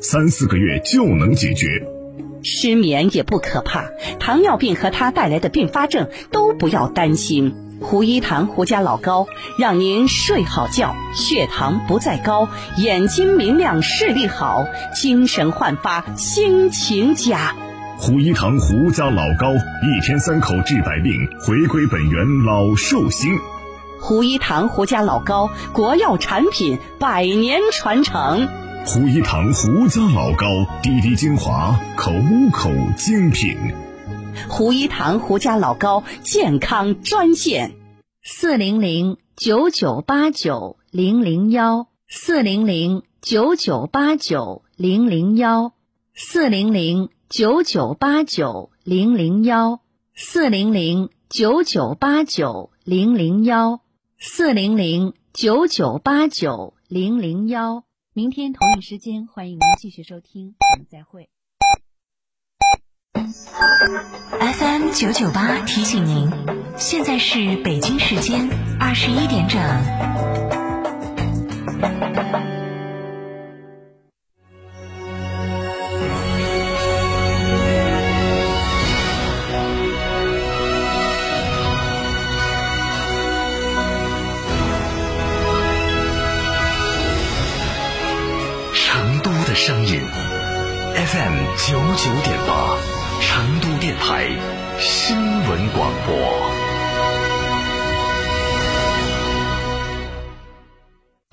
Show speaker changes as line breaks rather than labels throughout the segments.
三四个月就能解决。
失眠也不可怕，糖尿病和它带来的并发症都不要担心。胡一堂胡家老高让您睡好觉，血糖不再高，眼睛明亮，视力好，精神焕发，心情佳。
胡一堂胡家老高，一天三口治百病，回归本源老寿星。
胡一堂胡家老高，国药产品，百年传承。
胡一堂胡家老高，滴滴精华，口口精品。
胡一堂胡家老高健康专线：
四零零九九八九零零幺，四零零九九八九零零幺，四零零九九八九零零幺，四零零九九八九零零幺，四零零九九八九零零幺。明天同一时间，欢迎您继续收听，我们再会。
FM 九九八提醒您，现在是北京时间二十一点整。
，FM 九九点八。成都电台新闻广播。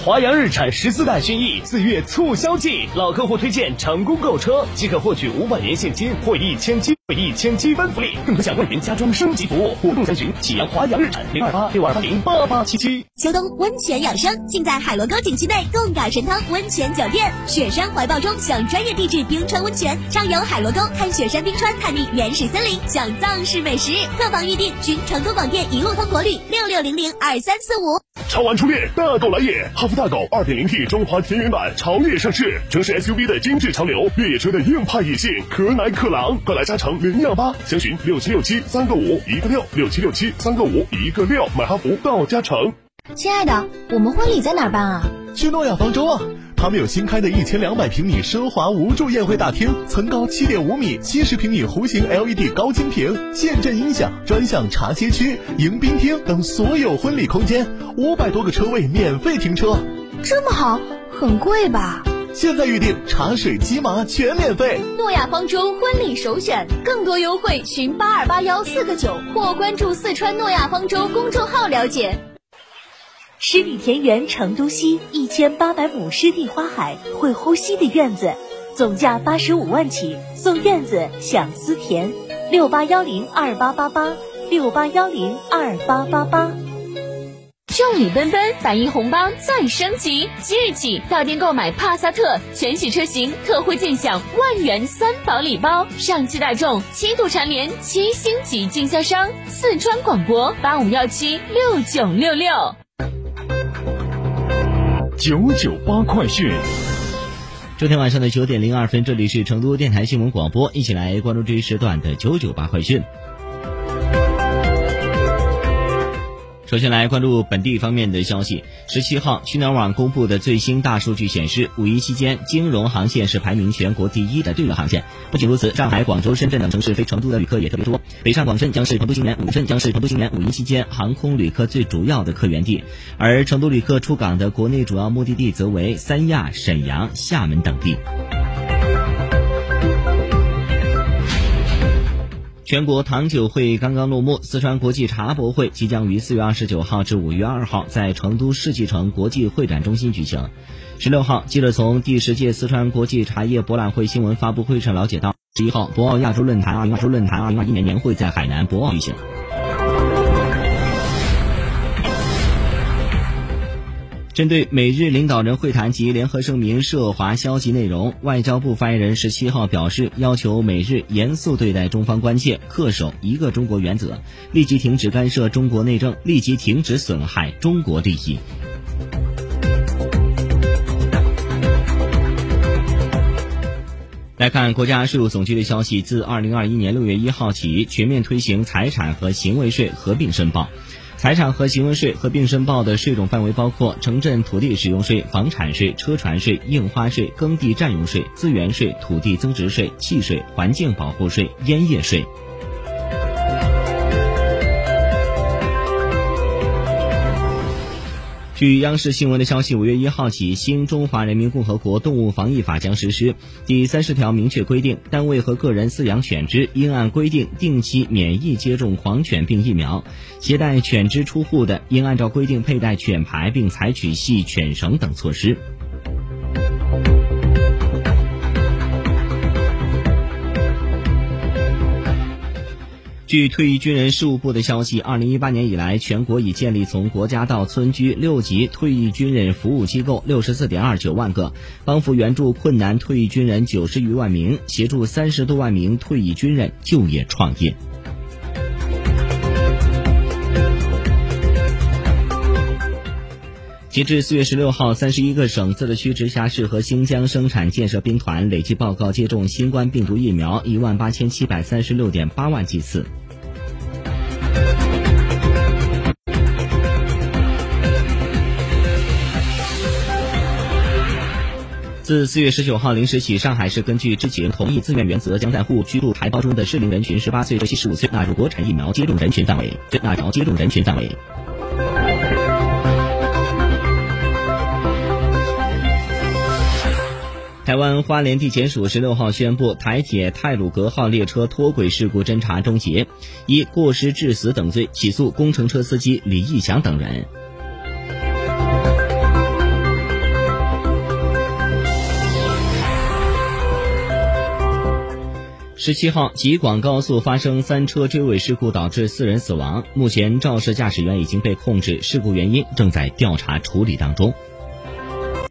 华阳日产十四代轩逸四月促销季，老客户推荐成功购车即可获取五百元现金或一千金一千积分福利，更多享万元家装升级服务。活动详询启阳华阳日产零二八六二八零八八七七。
秋冬温泉养生，尽在海螺沟景区内贡嘎神汤温泉酒店。雪山怀抱中享专业地质冰川温泉，畅游海螺沟看雪山冰川，探秘原始森林，享藏式美食。客房预订寻成都广电一路通国旅六六零零二三四五。
超玩初恋，大狗来也！哈弗大狗二点零 T 中华田园版潮越上市，城市 SUV 的精致潮流，越野车的硬派野性，可奶可狼，快来加诚零幺八，详询六七六七三个五一个六六七六七三个五一个六，买哈弗到家诚。
亲爱的，我们婚礼在哪儿办啊？
去诺亚方舟啊！他们有新开的一千两百平米奢华无柱宴会大厅，层高七点五米，七十平米弧形 LED 高清屏，现阵音响，专项茶歇区、迎宾厅等所有婚礼空间，五百多个车位免费停车。
这么好，很贵吧？
现在预定茶水鸡麻全免费。
诺亚方舟婚礼首选，更多优惠寻八二八幺四个九或关注四川诺亚方舟公众号了解。
湿地田园成都西一千八百亩湿地花海，会呼吸的院子，总价八十五万起，送院子享思田。六八幺零二八八八，六八幺零二八八八。
众礼奔奔，百亿红包再升级！即日起到店购买帕萨特全系车型，特惠尽享万元三宝礼包。上汽大众七度蝉联七星级经销商，四川广播八五幺七六九六六。
九九八快讯，
昨天晚上的九点零二分，这里是成都电台新闻广播，一起来关注这一时段的九九八快讯。首先来关注本地方面的消息。十七号，去哪儿网公布的最新大数据显示，五一期间，金融航线是排名全国第一的对运航线。不仅如此，上海、广州、深圳等城市飞成都的旅客也特别多。北上广深将是成都今年五深将是成都今年五一期间航空旅客最主要的客源地，而成都旅客出港的国内主要目的地则为三亚、沈阳、厦门等地。全国糖酒会刚刚落幕，四川国际茶博会即将于四月二十九号至五月二号在成都世纪城国际会展中心举行。十六号，记者从第十届四川国际茶叶博览会新闻发布会上了解到，十一号博鳌亚洲论坛二零二洲论坛二零二一年年会在海南博鳌举行。针对美日领导人会谈及联合声明涉华消息内容，外交部发言人十七号表示，要求美日严肃对待中方关切，恪守一个中国原则，立即停止干涉中国内政，立即停止损害中国利益。来看国家税务总局的消息，自二零二一年六月一号起，全面推行财产和行为税合并申报。财产和行为税合并申报的税种范围包括城镇土地使用税、房产税、车船税、印花税、耕地占用税、资源税、土地增值税、契税、环境保护税、烟叶税。据央视新闻的消息，五月一号起，新《中华人民共和国动物防疫法》将实施。第三十条明确规定，单位和个人饲养犬只应按规定定期免疫接种狂犬病疫苗；携带犬只出户的，应按照规定佩戴犬牌，并采取系犬绳等措施。据退役军人事务部的消息，二零一八年以来，全国已建立从国家到村居六级退役军人服务机构六十四点二九万个，帮扶援助困难退役军人九十余万名，协助三十多万名退役军人就业创业。截至四月十六号，三十一个省、自治区、直辖市和新疆生产建设兵团累计报告接种新冠病毒疫苗一万八千七百三十六点八万剂次。自四月十九号零时起，上海市根据知情同意自愿原则，将在户居住台胞中的适龄人群十八岁至七十五岁纳入国产疫苗接种人群范围，纳入接种人群范围。台湾花莲地检署十六号宣布，台铁泰鲁格号列车脱轨事故侦查终结，以过失致死等罪起诉工程车司机李义祥等人。十七号，吉广高速发生三车追尾事故，导致四人死亡。目前肇事驾驶员已经被控制，事故原因正在调查处理当中。